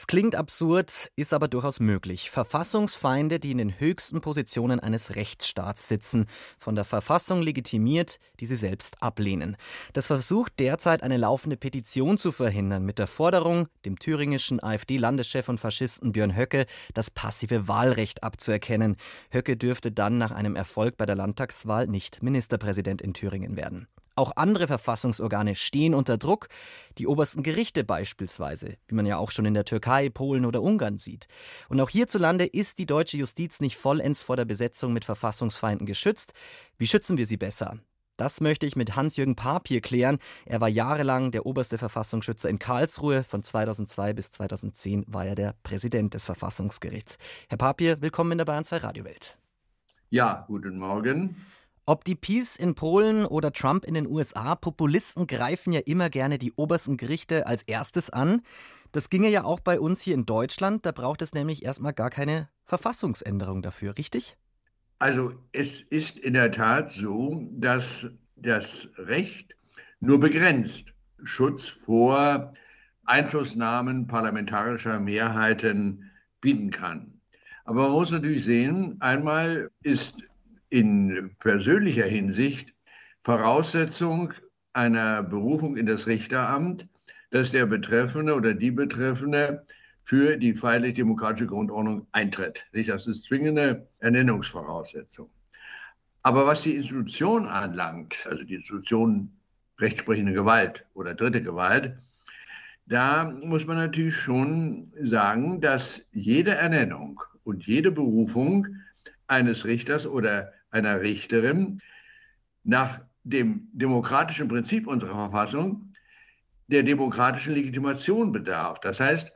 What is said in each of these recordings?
Es klingt absurd, ist aber durchaus möglich. Verfassungsfeinde, die in den höchsten Positionen eines Rechtsstaats sitzen, von der Verfassung legitimiert, die sie selbst ablehnen. Das versucht derzeit eine laufende Petition zu verhindern, mit der Forderung, dem thüringischen AfD-Landeschef und Faschisten Björn Höcke das passive Wahlrecht abzuerkennen. Höcke dürfte dann nach einem Erfolg bei der Landtagswahl nicht Ministerpräsident in Thüringen werden. Auch andere Verfassungsorgane stehen unter Druck, die obersten Gerichte beispielsweise, wie man ja auch schon in der Türkei, Polen oder Ungarn sieht. Und auch hierzulande ist die deutsche Justiz nicht vollends vor der Besetzung mit Verfassungsfeinden geschützt. Wie schützen wir sie besser? Das möchte ich mit Hans-Jürgen Papier klären. Er war jahrelang der oberste Verfassungsschützer in Karlsruhe. Von 2002 bis 2010 war er der Präsident des Verfassungsgerichts. Herr Papier, willkommen in der Bayern 2 Radiowelt. Ja, guten Morgen. Ob die Peace in Polen oder Trump in den USA, Populisten greifen ja immer gerne die obersten Gerichte als erstes an. Das ginge ja auch bei uns hier in Deutschland. Da braucht es nämlich erstmal gar keine Verfassungsänderung dafür, richtig? Also es ist in der Tat so, dass das Recht nur begrenzt Schutz vor Einflussnahmen parlamentarischer Mehrheiten bieten kann. Aber man muss natürlich sehen, einmal ist in persönlicher Hinsicht Voraussetzung einer Berufung in das Richteramt, dass der Betreffende oder die Betreffende für die freiheitlich-demokratische Grundordnung eintritt. Das ist zwingende Ernennungsvoraussetzung. Aber was die Institution anlangt, also die Institution rechtsprechende Gewalt oder dritte Gewalt, da muss man natürlich schon sagen, dass jede Ernennung und jede Berufung eines Richters oder einer Richterin nach dem demokratischen Prinzip unserer Verfassung der demokratischen Legitimation bedarf. Das heißt,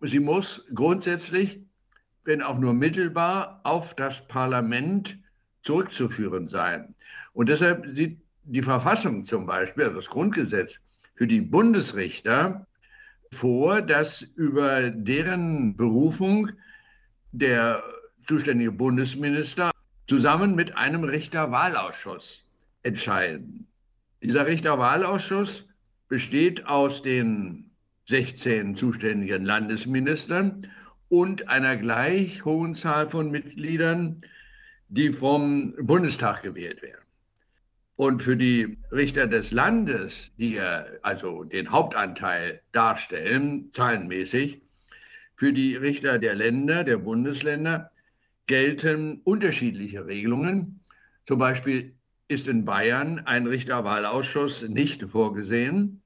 sie muss grundsätzlich, wenn auch nur mittelbar, auf das Parlament zurückzuführen sein. Und deshalb sieht die Verfassung zum Beispiel, also das Grundgesetz für die Bundesrichter vor, dass über deren Berufung der zuständige Bundesminister zusammen mit einem Richterwahlausschuss entscheiden. Dieser Richterwahlausschuss besteht aus den 16 zuständigen Landesministern und einer gleich hohen Zahl von Mitgliedern, die vom Bundestag gewählt werden. Und für die Richter des Landes, die ja also den Hauptanteil darstellen, zahlenmäßig, für die Richter der Länder, der Bundesländer, gelten unterschiedliche Regelungen. Zum Beispiel ist in Bayern ein Richterwahlausschuss nicht vorgesehen.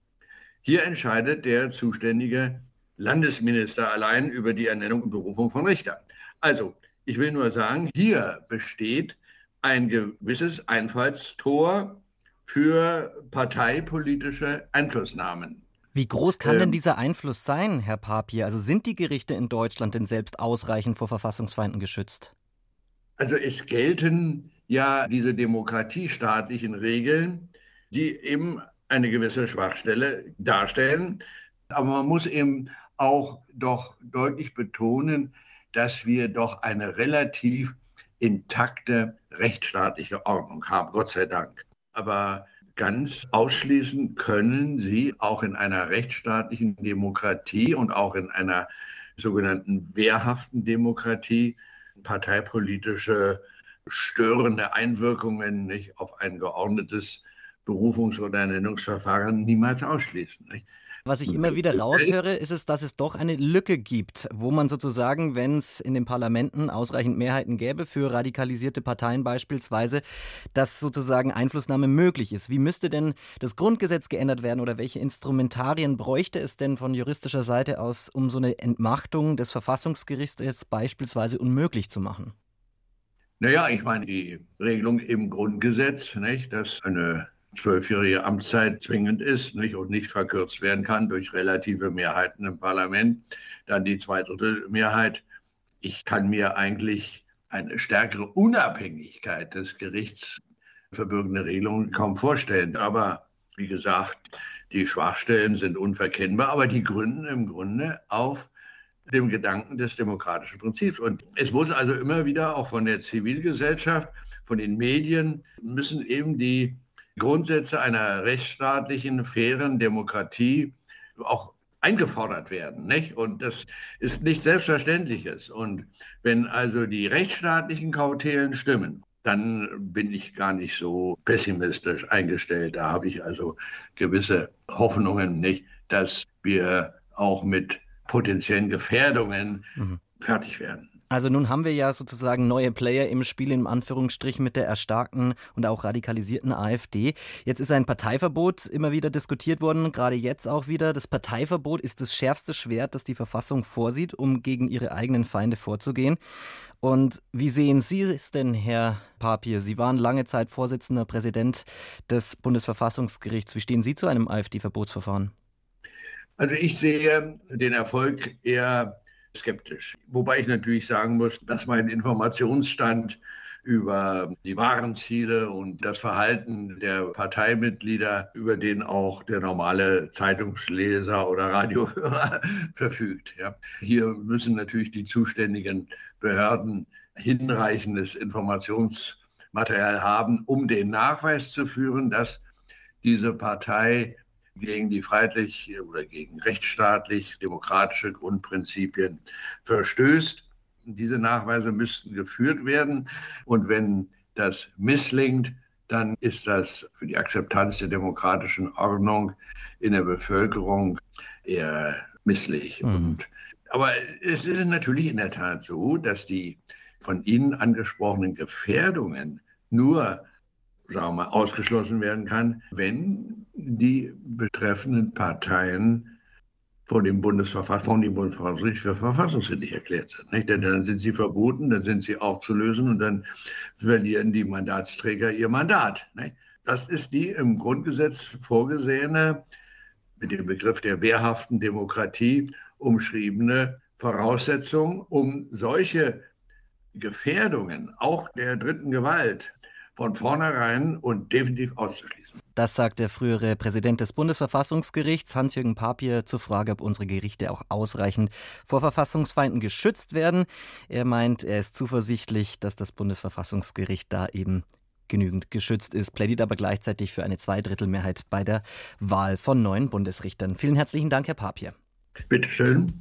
Hier entscheidet der zuständige Landesminister allein über die Ernennung und Berufung von Richtern. Also, ich will nur sagen, hier besteht ein gewisses Einfallstor für parteipolitische Einflussnahmen. Wie groß kann ähm, denn dieser Einfluss sein, Herr Papier? Also sind die Gerichte in Deutschland denn selbst ausreichend vor Verfassungsfeinden geschützt? Also es gelten ja diese demokratiestaatlichen Regeln, die eben eine gewisse Schwachstelle darstellen. Aber man muss eben auch doch deutlich betonen, dass wir doch eine relativ intakte rechtsstaatliche Ordnung haben, Gott sei Dank. Aber ganz ausschließen können sie auch in einer rechtsstaatlichen Demokratie und auch in einer sogenannten wehrhaften Demokratie parteipolitische störende Einwirkungen nicht, auf ein geordnetes Berufungs- oder Ernennungsverfahren niemals ausschließen. Nicht? Was ich immer wieder raushöre, ist es, dass es doch eine Lücke gibt, wo man sozusagen, wenn es in den Parlamenten ausreichend Mehrheiten gäbe für radikalisierte Parteien beispielsweise, dass sozusagen Einflussnahme möglich ist. Wie müsste denn das Grundgesetz geändert werden oder welche Instrumentarien bräuchte es denn von juristischer Seite aus, um so eine Entmachtung des Verfassungsgerichts jetzt beispielsweise unmöglich zu machen? Naja, ich meine, die Regelung im Grundgesetz, nicht, dass eine zwölfjährige Amtszeit zwingend ist nicht, und nicht verkürzt werden kann durch relative Mehrheiten im Parlament, dann die Zweidrittelmehrheit. Ich kann mir eigentlich eine stärkere Unabhängigkeit des Gerichts verbürgende Regelungen kaum vorstellen. Aber wie gesagt, die Schwachstellen sind unverkennbar, aber die gründen im Grunde auf dem Gedanken des demokratischen Prinzips. Und es muss also immer wieder auch von der Zivilgesellschaft von den Medien, müssen eben die Grundsätze einer rechtsstaatlichen, fairen Demokratie auch eingefordert werden. Nicht? Und das ist nichts Selbstverständliches. Und wenn also die rechtsstaatlichen Kautelen stimmen, dann bin ich gar nicht so pessimistisch eingestellt. Da habe ich also gewisse Hoffnungen, nicht, dass wir auch mit potenziellen Gefährdungen mhm. fertig werden. Also nun haben wir ja sozusagen neue Player im Spiel, im Anführungsstrich mit der erstarkten und auch radikalisierten AfD. Jetzt ist ein Parteiverbot immer wieder diskutiert worden, gerade jetzt auch wieder. Das Parteiverbot ist das schärfste Schwert, das die Verfassung vorsieht, um gegen ihre eigenen Feinde vorzugehen. Und wie sehen Sie es denn, Herr Papier? Sie waren lange Zeit Vorsitzender Präsident des Bundesverfassungsgerichts. Wie stehen Sie zu einem AfD-Verbotsverfahren? Also ich sehe den Erfolg eher skeptisch. Wobei ich natürlich sagen muss, dass mein Informationsstand über die wahren Ziele und das Verhalten der Parteimitglieder, über den auch der normale Zeitungsleser oder Radiohörer verfügt. Ja. Hier müssen natürlich die zuständigen Behörden hinreichendes Informationsmaterial haben, um den Nachweis zu führen, dass diese Partei gegen die freiheitlich oder gegen rechtsstaatlich demokratische Grundprinzipien verstößt. Diese Nachweise müssten geführt werden. Und wenn das misslingt, dann ist das für die Akzeptanz der demokratischen Ordnung in der Bevölkerung eher misslich. Mhm. Und, aber es ist natürlich in der Tat so, dass die von Ihnen angesprochenen Gefährdungen nur sagen wir mal, ausgeschlossen werden kann, wenn die betreffenden Parteien von dem Bundesverfassungsgericht für verfassungswidrig erklärt sind. Nicht? Denn dann sind sie verboten, dann sind sie aufzulösen und dann verlieren die Mandatsträger ihr Mandat. Nicht? Das ist die im Grundgesetz vorgesehene, mit dem Begriff der wehrhaften Demokratie umschriebene Voraussetzung, um solche Gefährdungen, auch der dritten Gewalt, von vornherein und definitiv auszuschließen. Das sagt der frühere Präsident des Bundesverfassungsgerichts, Hans-Jürgen Papier, zur Frage, ob unsere Gerichte auch ausreichend vor Verfassungsfeinden geschützt werden. Er meint, er ist zuversichtlich, dass das Bundesverfassungsgericht da eben genügend geschützt ist, plädiert aber gleichzeitig für eine Zweidrittelmehrheit bei der Wahl von neuen Bundesrichtern. Vielen herzlichen Dank, Herr Papier. Bitte schön.